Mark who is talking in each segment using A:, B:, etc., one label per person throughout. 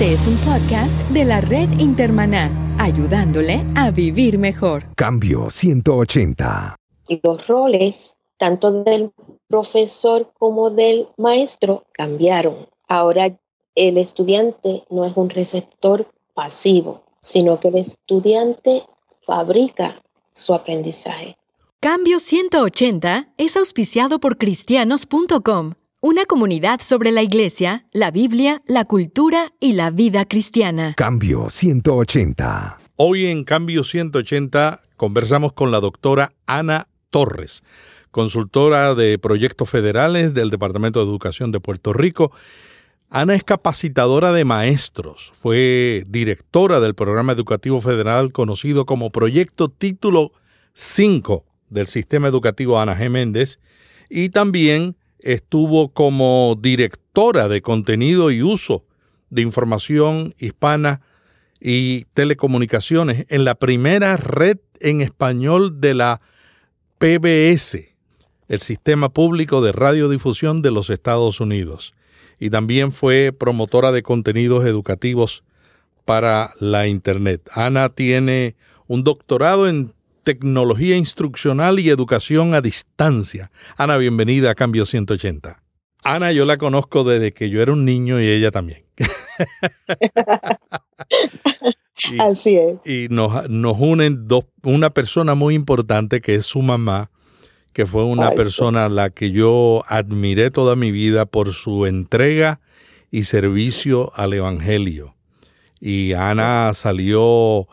A: Este es un podcast de la red Intermaná, ayudándole a vivir mejor.
B: Cambio 180.
C: Los roles, tanto del profesor como del maestro, cambiaron. Ahora el estudiante no es un receptor pasivo, sino que el estudiante fabrica su aprendizaje.
A: Cambio 180 es auspiciado por cristianos.com una comunidad sobre la iglesia, la Biblia, la cultura y la vida cristiana.
B: Cambio 180.
D: Hoy en Cambio 180 conversamos con la doctora Ana Torres, consultora de proyectos federales del Departamento de Educación de Puerto Rico. Ana es capacitadora de maestros, fue directora del programa educativo federal conocido como Proyecto Título 5 del Sistema Educativo Ana G. Méndez y también estuvo como directora de contenido y uso de información hispana y telecomunicaciones en la primera red en español de la PBS, el Sistema Público de Radiodifusión de los Estados Unidos, y también fue promotora de contenidos educativos para la Internet. Ana tiene un doctorado en tecnología instruccional y educación a distancia. Ana, bienvenida a Cambio 180. Ana, yo la conozco desde que yo era un niño y ella también.
C: Así es.
D: Y nos, nos unen dos, una persona muy importante que es su mamá, que fue una persona a la que yo admiré toda mi vida por su entrega y servicio al Evangelio. Y Ana salió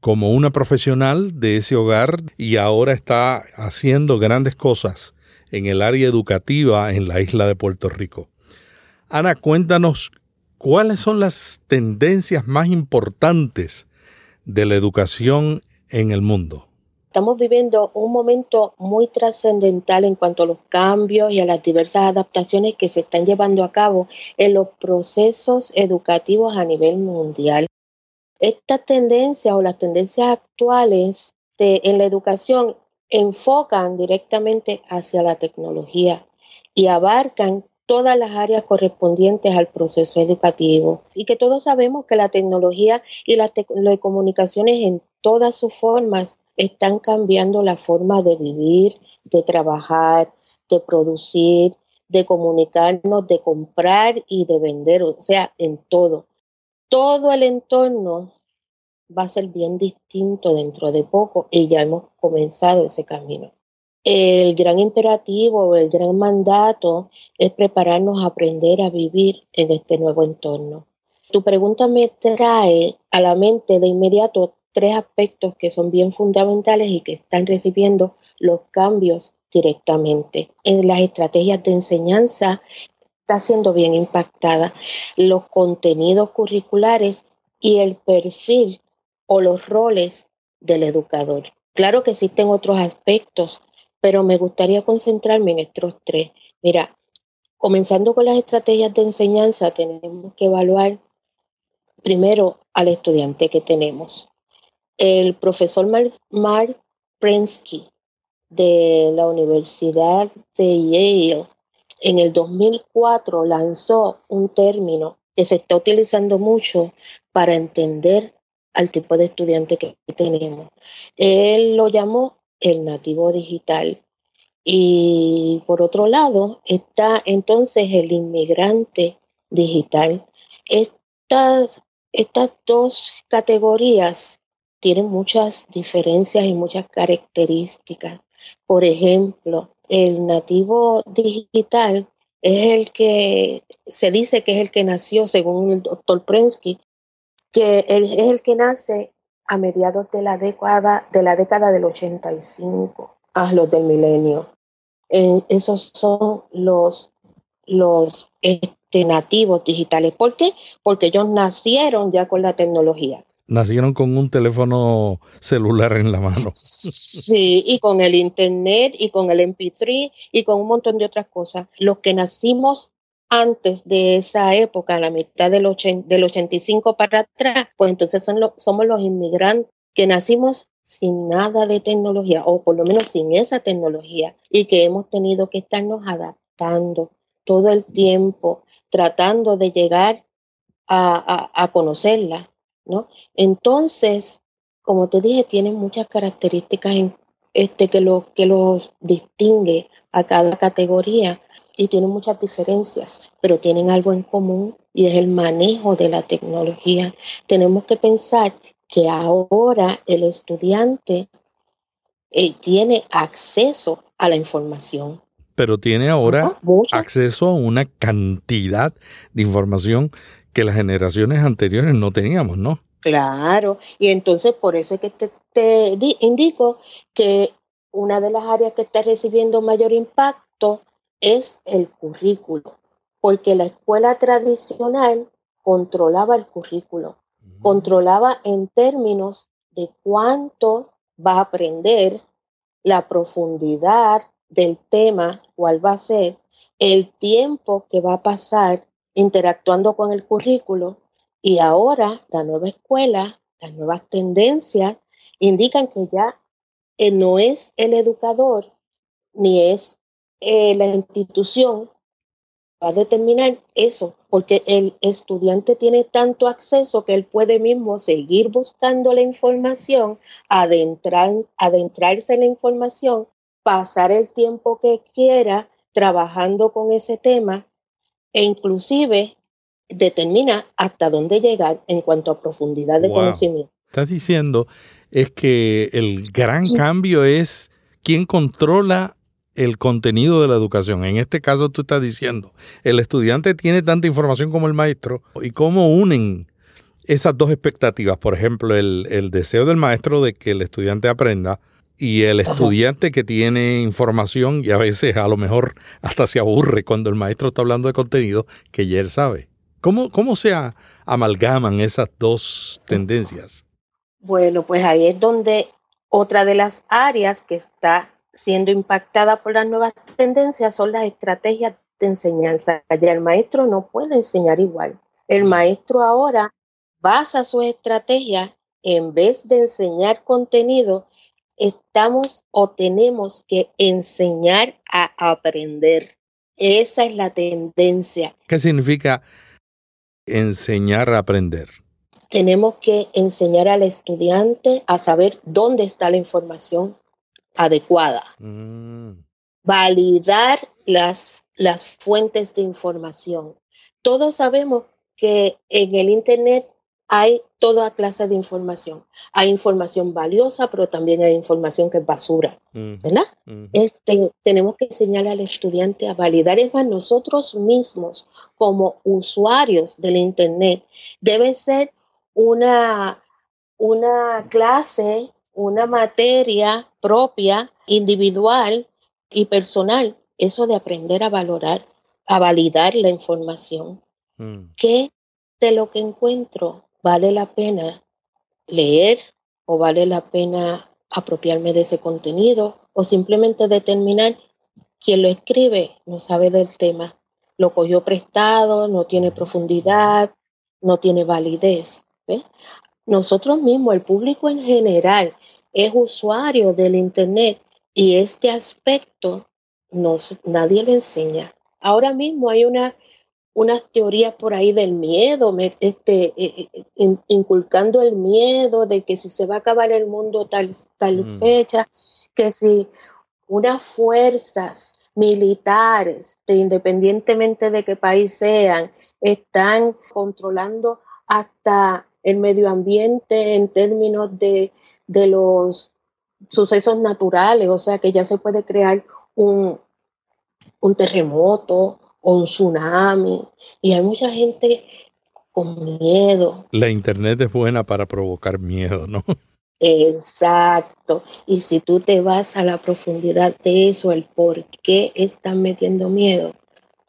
D: como una profesional de ese hogar y ahora está haciendo grandes cosas en el área educativa en la isla de Puerto Rico. Ana, cuéntanos cuáles son las tendencias más importantes de la educación en el mundo.
C: Estamos viviendo un momento muy trascendental en cuanto a los cambios y a las diversas adaptaciones que se están llevando a cabo en los procesos educativos a nivel mundial. Estas tendencias o las tendencias actuales en la educación enfocan directamente hacia la tecnología y abarcan todas las áreas correspondientes al proceso educativo. Y que todos sabemos que la tecnología y las telecomunicaciones en todas sus formas están cambiando la forma de vivir, de trabajar, de producir, de comunicarnos, de comprar y de vender, o sea, en todo todo el entorno va a ser bien distinto dentro de poco y ya hemos comenzado ese camino. El gran imperativo el gran mandato es prepararnos a aprender a vivir en este nuevo entorno. Tu pregunta me trae a la mente de inmediato tres aspectos que son bien fundamentales y que están recibiendo los cambios directamente. En las estrategias de enseñanza está siendo bien impactada. Los contenidos curriculares y el perfil o los roles del educador. Claro que existen otros aspectos, pero me gustaría concentrarme en estos tres. Mira, comenzando con las estrategias de enseñanza, tenemos que evaluar primero al estudiante que tenemos. El profesor Mark Prensky de la Universidad de Yale en el 2004 lanzó un término que se está utilizando mucho para entender al tipo de estudiante que tenemos. Él lo llamó el nativo digital. Y por otro lado está entonces el inmigrante digital. Estas, estas dos categorías tienen muchas diferencias y muchas características. Por ejemplo, el nativo digital es el que se dice que es el que nació, según el doctor Prensky, que es el que nace a mediados de la década, de la década del 85 a los del milenio. esos son los, los este, nativos digitales. ¿Por qué? Porque ellos nacieron ya con la tecnología
D: nacieron con un teléfono celular en la mano.
C: Sí, y con el internet y con el MP3 y con un montón de otras cosas. Los que nacimos antes de esa época, la mitad del, del 85 para atrás, pues entonces son somos los inmigrantes que nacimos sin nada de tecnología, o por lo menos sin esa tecnología, y que hemos tenido que estarnos adaptando todo el tiempo, tratando de llegar a, conocerla, ¿no? Entonces, como te dije, tienen muchas características este, que, lo, que los distingue a cada categoría y tienen muchas diferencias, pero tienen algo en común y es el manejo de la tecnología. Tenemos que pensar que ahora el estudiante eh, tiene acceso a la información.
D: Pero tiene ahora acceso a una cantidad de información que las generaciones anteriores no teníamos, ¿no?
C: Claro, y entonces por eso es que te, te indico que una de las áreas que está recibiendo mayor impacto es el currículo, porque la escuela tradicional controlaba el currículo, mm. controlaba en términos de cuánto va a aprender, la profundidad del tema, cuál va a ser, el tiempo que va a pasar interactuando con el currículo y ahora la nueva escuela, las nuevas tendencias indican que ya eh, no es el educador ni es eh, la institución va a determinar eso, porque el estudiante tiene tanto acceso que él puede mismo seguir buscando la información, adentrar, adentrarse en la información, pasar el tiempo que quiera trabajando con ese tema e inclusive determina hasta dónde llegar en cuanto a profundidad de conocimiento.
D: Estás diciendo es que el gran cambio es quién controla el contenido de la educación. En este caso tú estás diciendo, el estudiante tiene tanta información como el maestro y cómo unen esas dos expectativas, por ejemplo, el, deseo del maestro de que el estudiante aprenda y el estudiante que tiene información y a veces a lo mejor hasta se aburre cuando el maestro está hablando de contenido que ya él sabe. ¿Cómo, cómo se amalgaman esas dos tendencias?
C: Bueno, pues ahí es donde otra de las áreas que está siendo impactada por las nuevas tendencias son las estrategias de enseñanza. Ya el maestro no puede enseñar igual. El maestro ahora basa su estrategia en vez de enseñar contenido, estamos o tenemos que enseñar a aprender. Esa es la tendencia.
D: ¿Qué significa enseñar a aprender?
C: Tenemos que enseñar al estudiante a saber dónde está la información, adecuada. Mm. Validar las, las fuentes de información. Todos sabemos que en el Internet hay toda clase de información. Hay información valiosa, pero también hay información que es basura, ¿verdad? este, tenemos que enseñar al estudiante a validar. Es más, nosotros mismos, como usuarios del Internet, debe ser una, una clase una materia propia, individual y personal. Eso de aprender a valorar, a validar la información. Mm. ¿Qué de lo que encuentro vale la pena leer o vale la pena apropiarme de ese contenido o simplemente determinar quién lo escribe no sabe del tema, lo cogió prestado, no tiene profundidad, no tiene validez. Nosotros mismos, el público en general, es usuario del Internet y este aspecto nadie lo enseña. Ahora mismo hay una, unas teorías por ahí del miedo, este, eh, eh, inculcando el miedo de que si se va a acabar el mundo tal, tal mm. fecha, que si unas fuerzas militares, independientemente de qué país sean, están controlando hasta el medio ambiente en términos de, de los sucesos naturales, o sea que ya se puede crear un, un terremoto o un tsunami y hay mucha gente con miedo.
D: La internet es buena para provocar miedo, ¿no?
C: Exacto. Y si tú te vas a la profundidad de eso, el por qué están metiendo miedo,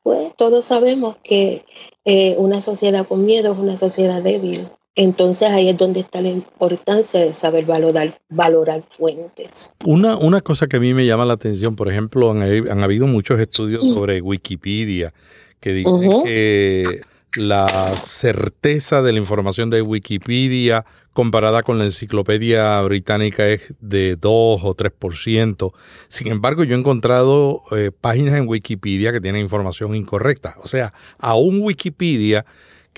C: pues todos sabemos que eh, una sociedad con miedo es una sociedad débil. Entonces ahí es donde está la importancia de saber valorar, valorar fuentes.
D: Una, una cosa que a mí me llama la atención, por ejemplo, han, habido muchos estudios sobre Wikipedia que dicen que la certeza de la información de Wikipedia comparada con la enciclopedia británica es de 2 o 3%. Sin embargo, yo he encontrado eh, páginas en Wikipedia que tienen información incorrecta. O sea, aún Wikipedia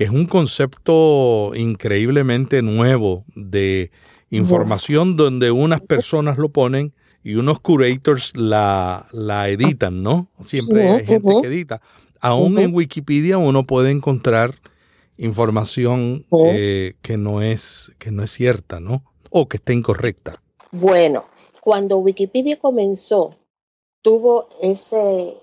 D: que es un concepto increíblemente nuevo de información donde unas personas lo ponen y unos curators la, la editan, ¿no? Siempre hay gente que edita. Aún en Wikipedia uno puede encontrar información eh, que, no es, que no es cierta, ¿no? O que esté incorrecta.
C: Bueno, cuando Wikipedia comenzó, tuvo ese,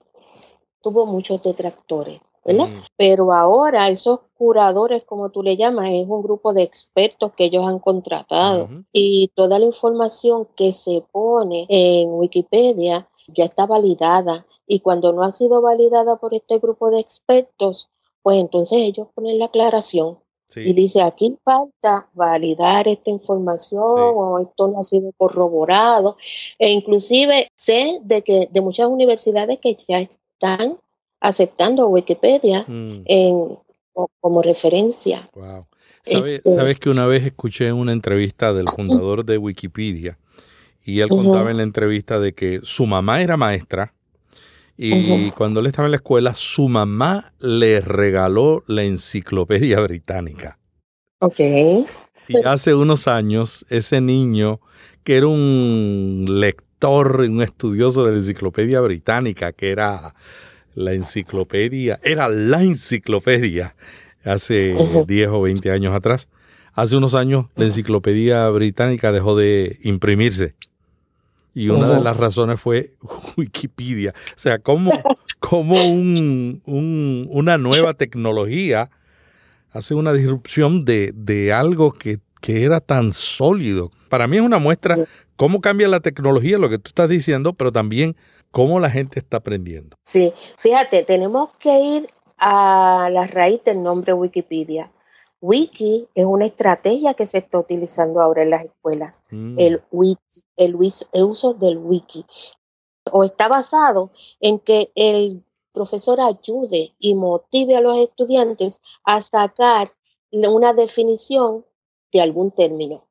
C: tuvo muchos detractores. ¿Verdad? Mm. Pero ahora esos curadores, como tú le llamas, es un grupo de expertos que ellos han contratado. Y toda la información que se pone en Wikipedia ya está validada. Y cuando no ha sido validada por este grupo de expertos, pues entonces ellos ponen la aclaración. Y dice aquí falta validar esta información o esto no ha sido corroborado e inclusive sé de que de muchas universidades que ya están aceptando Wikipedia mm. en, como referencia.
D: Wow. Este ¿Sabes, que una vez escuché una entrevista del fundador de Wikipedia y él contaba en la entrevista de que su mamá era maestra y cuando él estaba en la escuela su mamá le regaló la enciclopedia británica.
C: Ok.
D: Y hace unos años ese niño que era un lector, un estudioso de la enciclopedia británica, que era la enciclopedia, era la enciclopedia hace 10 o 20 años atrás. Hace unos años la enciclopedia británica dejó de imprimirse. Y una de las razones fue Wikipedia. O sea, como, como un, una nueva tecnología hace una disrupción de, de algo que, que, era tan sólido. Para mí es una muestra cómo cambia la tecnología, lo que tú estás diciendo, pero también cómo la gente está aprendiendo.
C: Sí, fíjate, tenemos que ir a la raíz del nombre Wikipedia. Wiki es una estrategia que se está utilizando ahora en las escuelas, mm. el wiki, el, uso del wiki, o está basado en que el profesor ayude y motive a los estudiantes a sacar una definición de algún término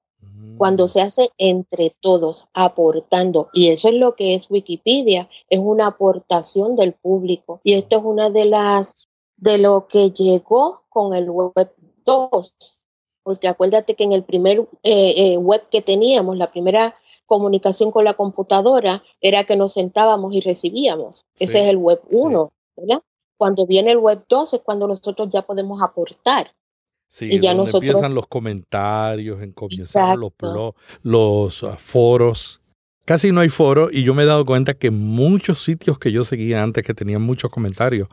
C: cuando se hace entre todos, aportando. Y eso es lo que es Wikipedia, es una aportación del público. Y esto es una de las, de lo que llegó con el web 2. Porque acuérdate que en el primer eh, eh, web que teníamos, la primera comunicación con la computadora era que nos sentábamos y recibíamos. Ese es el web 1, ¿verdad? Cuando viene el web 2 es cuando nosotros ya podemos aportar.
D: Sí, y ya nosotros... empiezan los comentarios, en comienzan los, los ah, foros. Casi no hay foros y yo me he dado cuenta que muchos sitios que yo seguía antes que tenían muchos comentarios,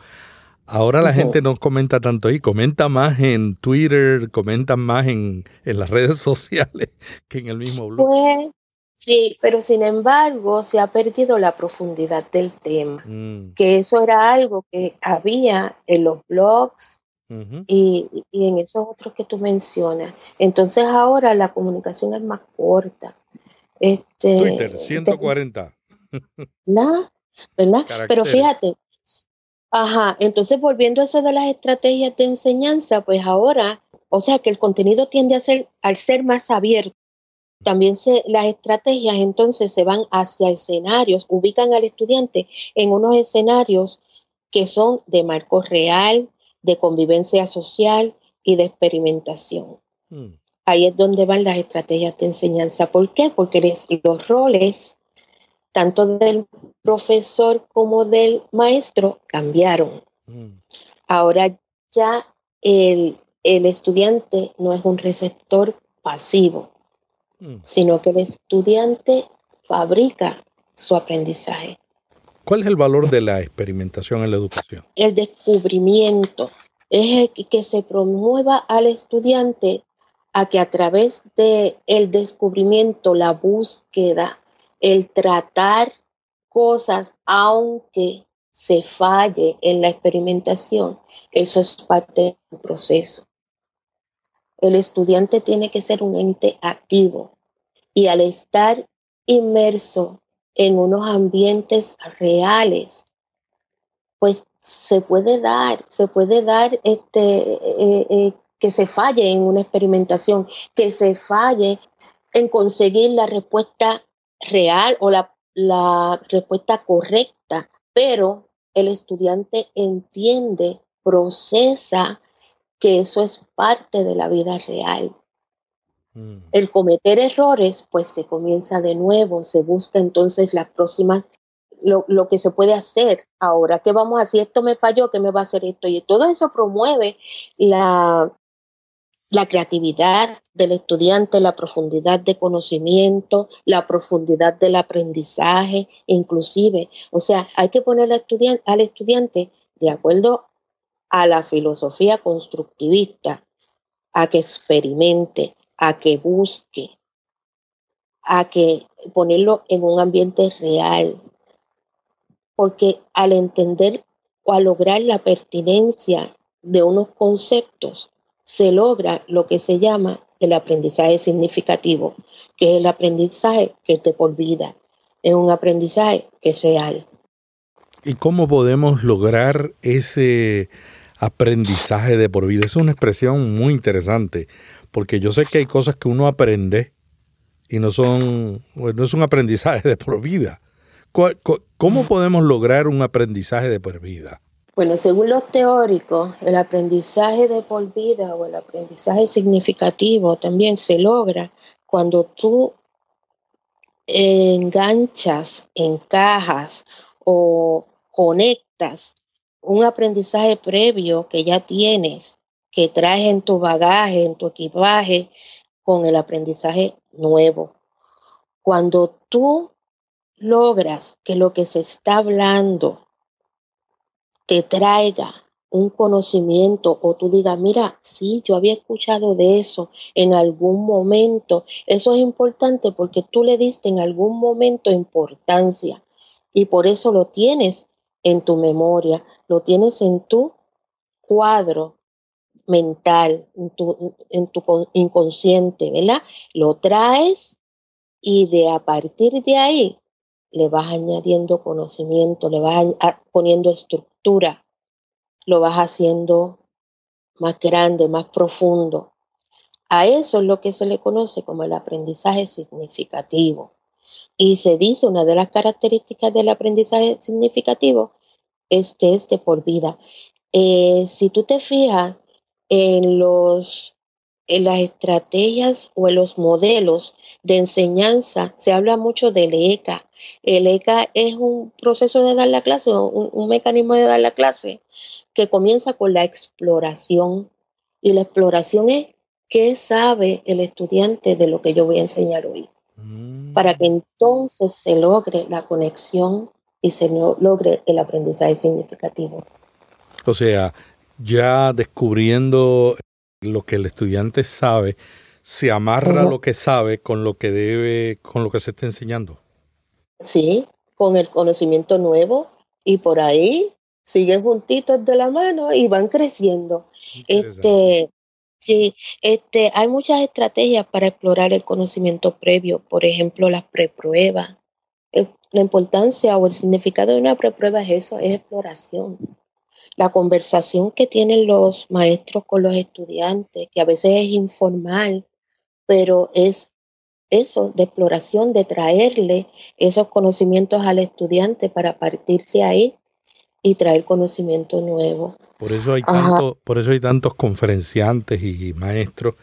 D: ahora la gente no comenta tanto ahí, comenta más en Twitter, comenta más en, en las redes sociales que en el mismo blog.
C: Pues, sí, pero sin embargo se ha perdido la profundidad del tema, mm. que eso era algo que había en los blogs, y, en esos otros que tú mencionas. Entonces ahora la comunicación es más corta. Este,
D: Twitter, 140.
C: ¿La? ¿Verdad? Pero fíjate, ajá, entonces volviendo a eso de las estrategias de enseñanza, pues ahora, o sea que el contenido tiende a ser, al ser más abierto, también se, las estrategias entonces se van hacia escenarios, ubican al estudiante en unos escenarios que son de marco real, de convivencia social y de experimentación. Hmm. Ahí es donde van las estrategias de enseñanza. ¿Por qué? Porque los roles, tanto del profesor como del maestro, cambiaron. Hmm. Ahora ya el, estudiante no es un receptor pasivo, hmm. sino que el estudiante fabrica su aprendizaje.
D: ¿Cuál es el valor de la experimentación en la educación?
C: El descubrimiento es que se promueva al estudiante a que a través de el descubrimiento, la búsqueda, el tratar cosas, aunque se falle en la experimentación, eso es parte del proceso. El estudiante tiene que ser un ente activo y al estar inmerso en unos ambientes reales, pues se puede dar, se puede dar este, eh, eh, que se falle en una experimentación, que se falle en conseguir la respuesta real o la, la respuesta correcta, pero el estudiante entiende, procesa que eso es parte de la vida real. Mm. El cometer errores, pues se comienza de nuevo, se busca entonces las próximas, lo, lo, que se puede hacer ahora, ¿qué vamos a hacer? Esto me falló, ¿qué me va a hacer esto? Y todo eso promueve la, la creatividad del estudiante, la profundidad de conocimiento, la profundidad del aprendizaje, inclusive. O sea, hay que poner al estudiante, al estudiante de acuerdo a la filosofía constructivista, a que experimente, a que busque, a que ponerlo en un ambiente real. Porque al entender o al lograr la pertinencia de unos conceptos, se logra lo que se llama el aprendizaje significativo, que es el aprendizaje que te por vida, es un aprendizaje que es real.
D: ¿Y cómo podemos lograr ese aprendizaje de por vida? Es una expresión muy interesante, porque yo sé que hay cosas que uno aprende y no son, no es un aprendizaje de por vida. ¿Cómo podemos lograr un aprendizaje de por vida?
C: Bueno, según los teóricos, el aprendizaje de por vida o el aprendizaje significativo también se logra cuando tú enganchas, encajas o conectas un aprendizaje previo que ya tienes, que traes en tu bagaje, en tu equipaje, con el aprendizaje nuevo. Cuando tú logras que lo que se está hablando te traiga un conocimiento o tú digas, mira, sí, yo había escuchado de eso en algún momento. Eso es importante porque tú le diste en algún momento importancia y por eso lo tienes en tu memoria, lo tienes en tu cuadro mental, en tu, en tu inconsciente, ¿verdad? Lo traes y de a partir de ahí le vas añadiendo conocimiento, le vas poniendo estructura, lo vas haciendo más grande, más profundo. A eso es lo que se le conoce como el aprendizaje significativo. Y se dice, una de las características del aprendizaje significativo es que es de por vida. Eh, si tú te fijas en los en las estrategias o en los modelos de enseñanza se habla mucho del ECA. El ECA es un proceso de dar la clase, un, un mecanismo de dar la clase que comienza con la exploración. Y la exploración es qué sabe el estudiante de lo que yo voy a enseñar hoy. Para que mm. entonces se logre la conexión y se logre el aprendizaje significativo.
D: O sea, ya descubriendo lo que el estudiante sabe, se amarra lo que sabe con lo que debe, con lo que se está enseñando.
C: Sí, con el conocimiento nuevo y por ahí siguen juntitos de la mano y van creciendo. Este, sí, este, hay muchas estrategias para explorar el conocimiento previo, por ejemplo, las prepruebas. La importancia o el significado de una preprueba es eso, es exploración la conversación que tienen los maestros con los estudiantes, que a veces es informal, pero es eso, de exploración, de traerle esos conocimientos al estudiante para partir de ahí y traer conocimiento nuevo.
D: Por eso hay, tanto, por eso hay tantos conferenciantes y maestros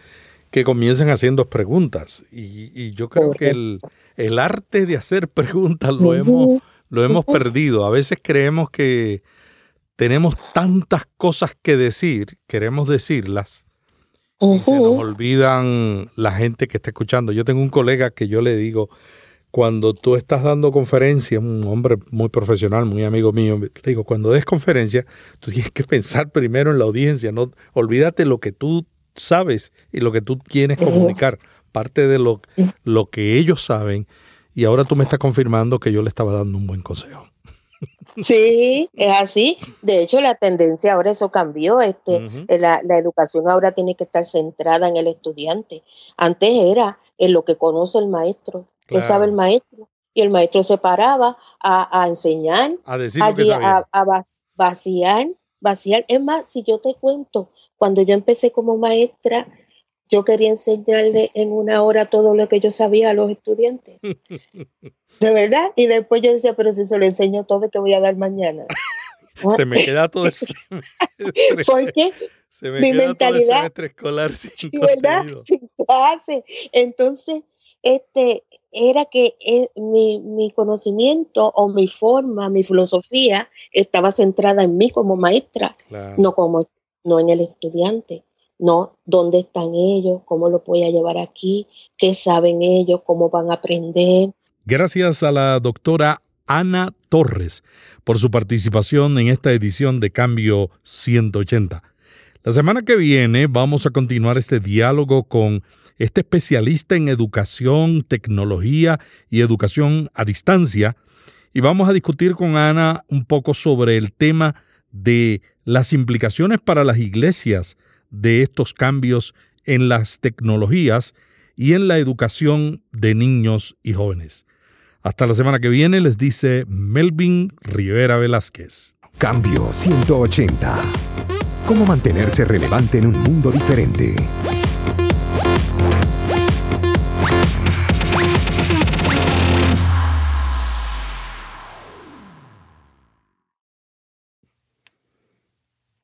D: que comienzan haciendo preguntas. Y, yo creo que el, el, arte de hacer preguntas lo, hemos, lo hemos perdido. A veces creemos que tenemos tantas cosas que decir, queremos decirlas, y se nos olvidan la gente que está escuchando. Yo tengo un colega que yo le digo, cuando tú estás dando conferencia, un hombre muy profesional, muy amigo mío, le digo, cuando des conferencia, tú tienes que pensar primero en la audiencia, no olvídate lo que tú sabes y lo que tú quieres comunicar, parte de lo, lo que ellos saben, y ahora tú me estás confirmando que yo le estaba dando un buen consejo.
C: Sí, es así. De hecho, la tendencia ahora eso cambió. Este, eh, la, educación ahora tiene que estar centrada en el estudiante. Antes era en lo que conoce el maestro, que sabe el maestro. Y el maestro se paraba a, enseñar,
D: a, decir a,
C: vaciar, vaciar. Es más, si yo te cuento, cuando yo empecé como maestra, yo quería enseñarle en una hora todo lo que yo sabía a los estudiantes. De verdad. Y después yo decía, pero si se lo enseño todo, ¿qué voy a dar mañana?
D: se me queda todo el
C: ¿Por qué?
D: Se me mi mentalidad. Todo el escolar sin sí, ¿verdad?
C: Sin clase. Entonces, este, era que eh, mi, mi, conocimiento o mi forma, mi filosofía estaba centrada en mí como maestra, no como no en el estudiante. No, dónde están ellos, cómo lo voy a llevar aquí, qué saben ellos, cómo van a aprender.
D: Gracias a la doctora Ana Torres por su participación en esta edición de Cambio 180. La semana que viene vamos a continuar este diálogo con este especialista en educación, tecnología y educación a distancia, y vamos a discutir con Ana un poco sobre el tema de las implicaciones para las iglesias de estos cambios en las tecnologías y en la educación de niños y jóvenes. Hasta la semana que viene les dice Melvin Rivera Velázquez.
B: Cambio 180. ¿Cómo mantenerse relevante en un mundo diferente?